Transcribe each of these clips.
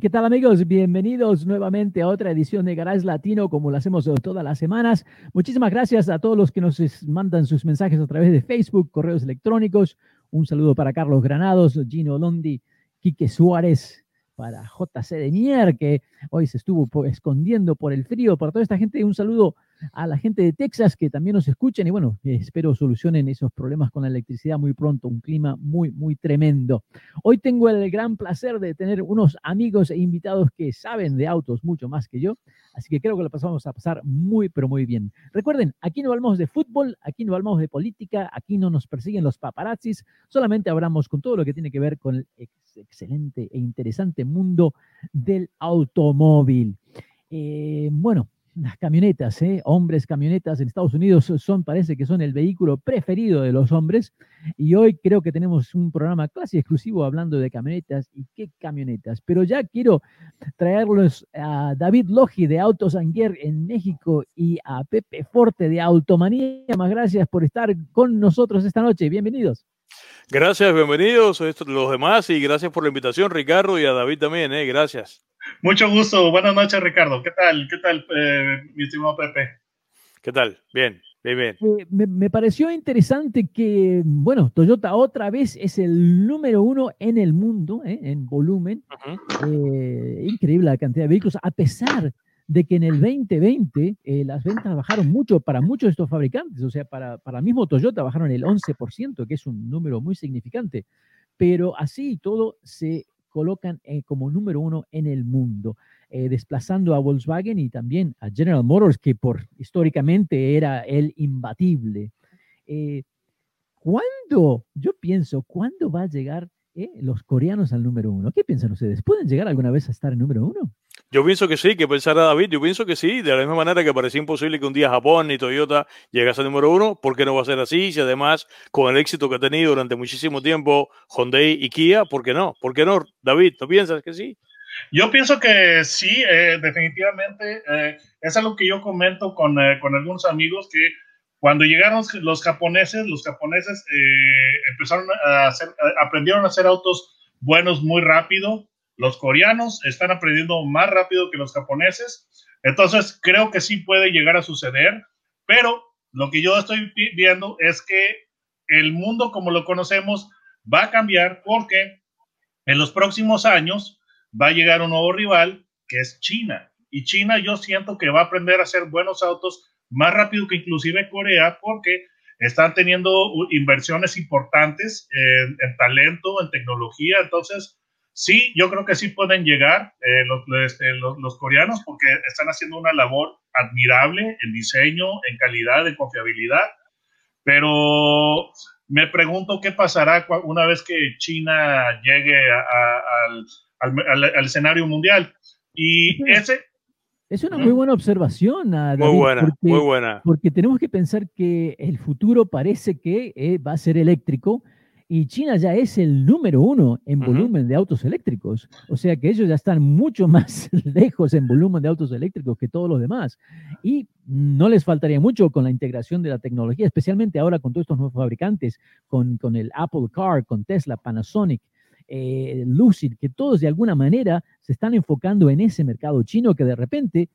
¿Qué tal amigos? Bienvenidos nuevamente a otra edición de Garage Latino como lo hacemos todas las semanas. Muchísimas gracias a todos los que nos mandan sus mensajes a través de Facebook, correos electrónicos. Un saludo para Carlos Granados, Gino Londi, Quique Suárez, para JC de Mier, que hoy se estuvo escondiendo por el frío, para toda esta gente, un saludo a la gente de Texas que también nos escuchan y bueno, espero solucionen esos problemas con la electricidad muy pronto, un clima muy, muy tremendo. Hoy tengo el gran placer de tener unos amigos e invitados que saben de autos mucho más que yo, así que creo que lo pasamos a pasar muy, pero muy bien. Recuerden, aquí no hablamos de fútbol, aquí no hablamos de política, aquí no nos persiguen los paparazzis, solamente hablamos con todo lo que tiene que ver con el excelente e interesante mundo del automóvil. Eh, bueno, las camionetas, ¿eh? hombres, camionetas en Estados Unidos son, parece que son el vehículo preferido de los hombres. Y hoy creo que tenemos un programa casi exclusivo hablando de camionetas y qué camionetas. Pero ya quiero traerlos a David Logi de Autos Anguer en México y a Pepe Forte de Automanía. Más gracias por estar con nosotros esta noche. Bienvenidos. Gracias, bienvenidos a los demás y gracias por la invitación, Ricardo, y a David también, ¿eh? gracias. Mucho gusto. Buenas noches, Ricardo. ¿Qué tal? ¿Qué tal, eh, mi estimado Pepe? ¿Qué tal? Bien, bien, bien. Eh, me, pareció interesante que, bueno, Toyota otra vez es el número uno en el mundo, ¿eh? en volumen. increíble la cantidad de vehículos, a pesar de que en el 2020 las ventas bajaron mucho para muchos de estos fabricantes, o sea, para, para mismo Toyota bajaron el 11%, que es un número muy significante, pero así todo se colocan eh, como número uno en el mundo, eh, desplazando a Volkswagen y también a General Motors, que por históricamente era el imbatible. Eh, ¿Cuándo? Yo pienso, ¿cuándo va a llegar los coreanos al número uno? ¿Qué piensan ustedes? ¿Pueden llegar alguna vez a estar en número uno? Yo pienso que sí, que pensará David, yo pienso que sí, de la misma manera que parecía imposible que un día Japón y Toyota llegase al número uno, ¿por qué no va a ser así? Si además, con el éxito que ha tenido durante muchísimo tiempo Hyundai y Kia, ¿por qué no? ¿Por qué no, David? ¿No piensas que sí? Yo pienso que sí, eh, definitivamente. Eh, es algo que yo comento con, eh, con, algunos amigos que cuando llegaron los japoneses, los japoneses empezaron a hacer, aprendieron a hacer autos buenos muy rápido los coreanos están aprendiendo más rápido que los japoneses. Entonces, creo que sí puede llegar a suceder, pero lo que yo estoy viendo es que el mundo como lo conocemos va a cambiar porque en los próximos años va a llegar un nuevo rival que es China. Y China yo siento que va a aprender a hacer buenos autos más rápido que inclusive Corea porque están teniendo inversiones importantes en, en talento, en tecnología. Entonces, Sí, yo creo que sí pueden llegar eh, este, los, los, coreanos porque están haciendo una labor admirable en diseño, en calidad, en confiabilidad, pero me pregunto qué pasará una vez que China llegue al, al, escenario mundial. Y ese... Es una muy buena observación, David, muy buena, muy buena. Porque tenemos que pensar que el futuro parece que eh, va a ser eléctrico, y China ya es el número uno en volumen de autos eléctricos. O sea que ellos ya están mucho más lejos en volumen de autos eléctricos que todos los demás. Y no les faltaría mucho con la integración de la tecnología, especialmente ahora con todos estos nuevos fabricantes, con, con el Apple Car, con Tesla, Panasonic, eh, Lucid, que todos de alguna manera se están enfocando en ese mercado chino que de repente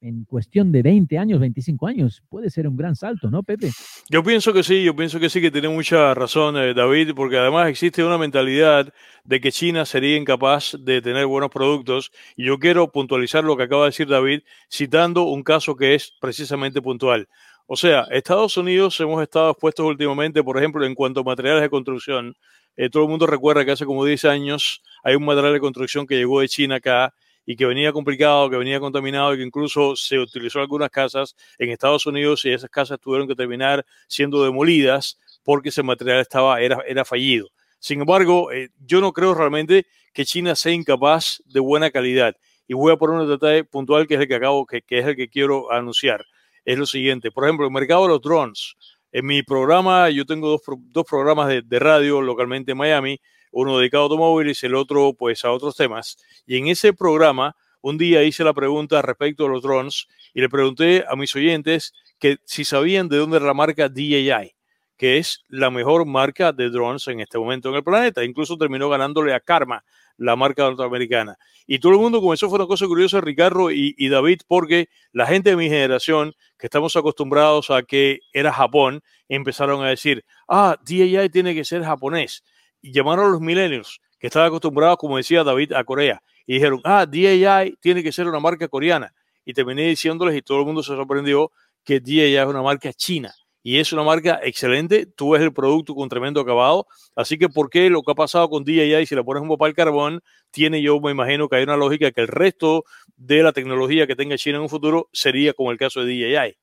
en cuestión de 20 años, 25 años, puede ser un gran salto, ¿no, Pepe? Yo pienso que sí, yo pienso que sí, que tiene mucha razón eh, David, porque además existe una mentalidad de que China sería incapaz de tener buenos productos. Y yo quiero puntualizar lo que acaba de decir David, citando un caso que es precisamente puntual. O sea, Estados Unidos hemos estado expuestos últimamente, por ejemplo, en cuanto a materiales de construcción. Eh, todo el mundo recuerda que hace como 10 años hay un material de construcción que llegó de China acá y que venía complicado, que venía contaminado y que incluso se utilizó algunas casas en Estados Unidos y esas casas tuvieron que terminar siendo demolidas porque ese material estaba, era, era fallido. Sin embargo, eh, yo no creo realmente que China sea incapaz de buena calidad. Y voy a poner un detalle puntual que es el que acabo, que, que es el que quiero anunciar. Es lo siguiente. Por ejemplo, el mercado de los drones. En mi programa, yo tengo dos, dos programas de, de radio localmente en Miami uno dedicado a automóviles el otro pues a otros temas. Y en ese programa un día hice la pregunta respecto a los drones y le pregunté a mis oyentes que si sabían de dónde era la marca DJI, que es la mejor marca de drones en este momento en el planeta. Incluso terminó ganándole a Karma, la marca norteamericana. Y todo el mundo comenzó, fue una cosa curiosa, Ricardo y, y, David, porque la gente de mi generación, que estamos acostumbrados a que era Japón, empezaron a decir, ah, DJI tiene que ser japonés llamaron a los millennials que estaban acostumbrados, como decía David, a Corea. Y dijeron, ah, DJI tiene que ser una marca coreana. Y terminé diciéndoles, y todo el mundo se sorprendió, que DJI es una marca china. Y es una marca excelente. Tú ves el producto con tremendo acabado. Así que, ¿por qué lo que ha pasado con DJI, si le pones un papel carbón, tiene yo, me imagino que hay una lógica que el resto de la tecnología que tenga China en un futuro sería como el caso de DJI?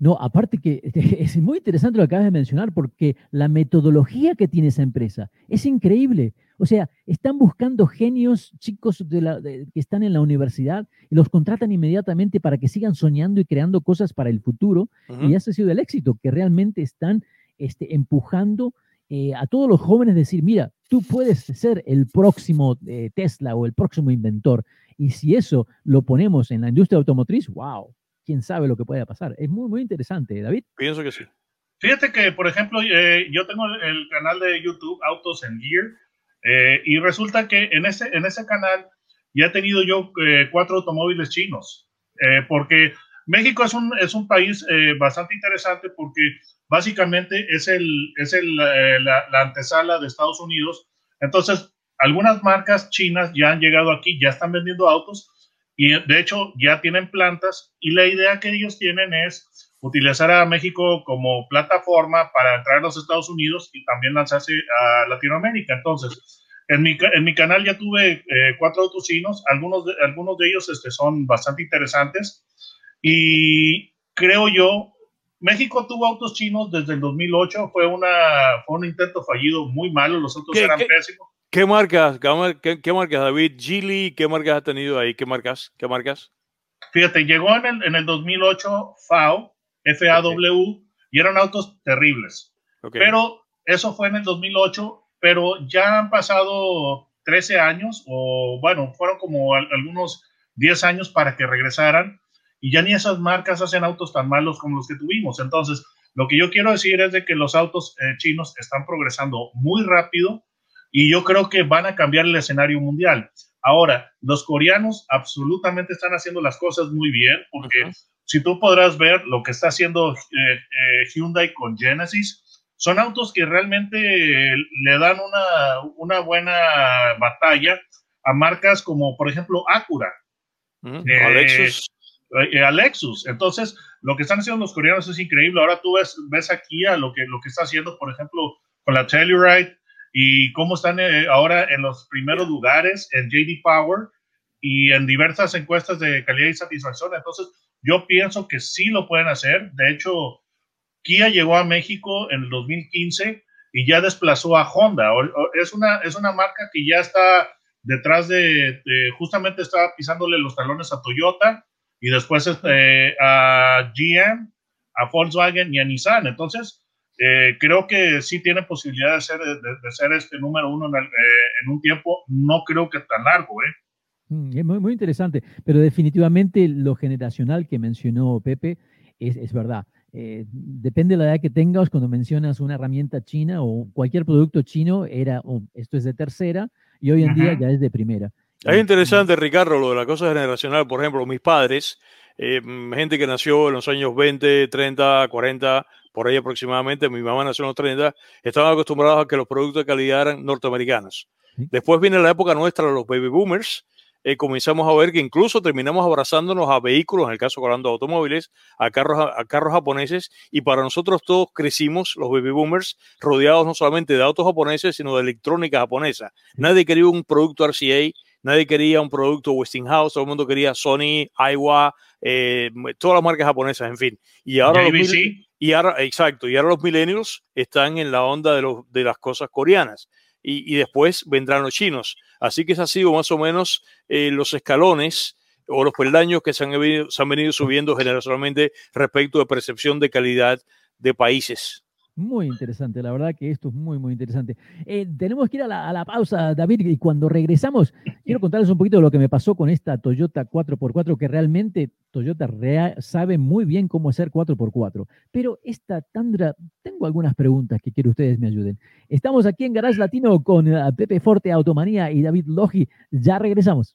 No, aparte que es muy interesante lo que acabas de mencionar porque la metodología que tiene esa empresa es increíble. O sea, están buscando genios, chicos de la, de, que están en la universidad y los contratan inmediatamente para que sigan soñando y creando cosas para el futuro. Uh -huh. Y ese ha sido el éxito, que realmente están este, empujando eh, a todos los jóvenes decir, mira, tú puedes ser el próximo eh, Tesla o el próximo inventor. Y si eso lo ponemos en la industria automotriz, wow, quién sabe lo que pueda pasar. Es muy, muy interesante, David. Pienso que sí. Fíjate que, por ejemplo, eh, yo tengo el canal de YouTube Autos and Gear eh, y resulta que en ese, en ese canal ya he tenido yo eh, cuatro automóviles chinos, eh, porque México es un, es un país eh, bastante interesante porque básicamente es, el, es el, la, la antesala de Estados Unidos. Entonces, algunas marcas chinas ya han llegado aquí, ya están vendiendo autos y de hecho ya tienen plantas y la idea que ellos tienen es utilizar a México como plataforma para entrar a los Estados Unidos y también lanzarse a Latinoamérica. Entonces, en mi, en mi canal ya tuve eh, cuatro autos chinos, algunos de, algunos de ellos este, son bastante interesantes. Y creo yo, México tuvo autos chinos desde el 2008, fue, una, fue un intento fallido muy malo, los autos eran pésimos. ¿Qué marcas, qué, qué, marcas, David? Gili, ¿qué marcas has tenido ahí? ¿Qué marcas? ¿Qué marcas? Fíjate, llegó en el, en el 2008 FAW, FAW, okay. y eran autos terribles. Okay. Pero eso fue en el 2008, pero ya han pasado 13 años, o bueno, fueron como algunos 10 años para que regresaran, y ya ni esas marcas hacen autos tan malos como los que tuvimos. Entonces, lo que yo quiero decir es de que los autos eh, chinos están progresando muy rápido, y yo creo que van a cambiar el escenario mundial. Ahora, los coreanos absolutamente están haciendo las cosas muy bien, porque uh -huh. si tú podrás ver lo que está haciendo eh, eh, Hyundai con Genesis, son autos que realmente le dan una, una buena batalla a marcas como, por ejemplo, Acura. Eh, Alexus. Alexus. Entonces, lo que están haciendo los coreanos es increíble. Ahora tú ves, ves aquí a lo que, lo que está haciendo, por ejemplo, con la Telluride, y cómo están eh, ahora en los primeros lugares en JD Power y en diversas encuestas de calidad y satisfacción. Entonces, yo pienso que sí lo pueden hacer. De hecho, Kia llegó a México en el 2015 y ya desplazó a Honda. Es una, es una marca que ya está detrás de, de justamente está pisándole los talones a Toyota y después este, a GM, a Volkswagen y a Nissan. Entonces, eh, creo que sí tiene posibilidad de ser, de, de ser este número uno en, el, eh, en, un tiempo, no creo que tan largo, ¿eh? Mm, es muy, muy interesante, pero definitivamente lo generacional que mencionó Pepe es, es verdad. Eh, depende de la edad que tengas, cuando mencionas una herramienta china o cualquier producto chino, era, oh, esto es de tercera y hoy en -huh. día ya es de primera. Es interesante, Ricardo, lo de la cosa generacional. Por ejemplo, mis padres eh, gente que nació en los años 20, 30, 40, por ahí aproximadamente, mi mamá nació en los 30, estaban acostumbrados a que los productos de calidad eran norteamericanos. Después viene la época nuestra los baby boomers, eh, comenzamos a ver que incluso terminamos abrazándonos a vehículos, en el caso hablando de automóviles, a carros, a, carros japoneses, y para nosotros todos crecimos, los baby boomers, rodeados no solamente de autos japoneses, sino de electrónica japonesa. Nadie quería un producto RCA, nadie quería un producto Westinghouse, todo el mundo quería Sony, Aiwa, eh, todas las marcas japonesas, en fin. Y ahora, los, y ahora, exacto, y ahora los millennials están en la onda de, los, de las cosas coreanas. Y, y, después vendrán los chinos. Así que ese ha sido más o menos eh, los escalones o los peldaños que se han, venido, se han venido subiendo generacionalmente respecto de percepción de calidad de países. Muy interesante, la verdad que esto es muy, muy interesante. Eh, tenemos que ir a la, pausa, David, y cuando regresamos, quiero contarles un poquito de lo que me pasó con esta Toyota 4x4, que realmente Toyota sabe muy bien cómo hacer 4x4. Pero esta Tandra, tengo algunas preguntas que quiero ustedes me ayuden. Estamos aquí en Garage Latino con uh, Pepe Forte, Automanía y David Logi. Ya regresamos.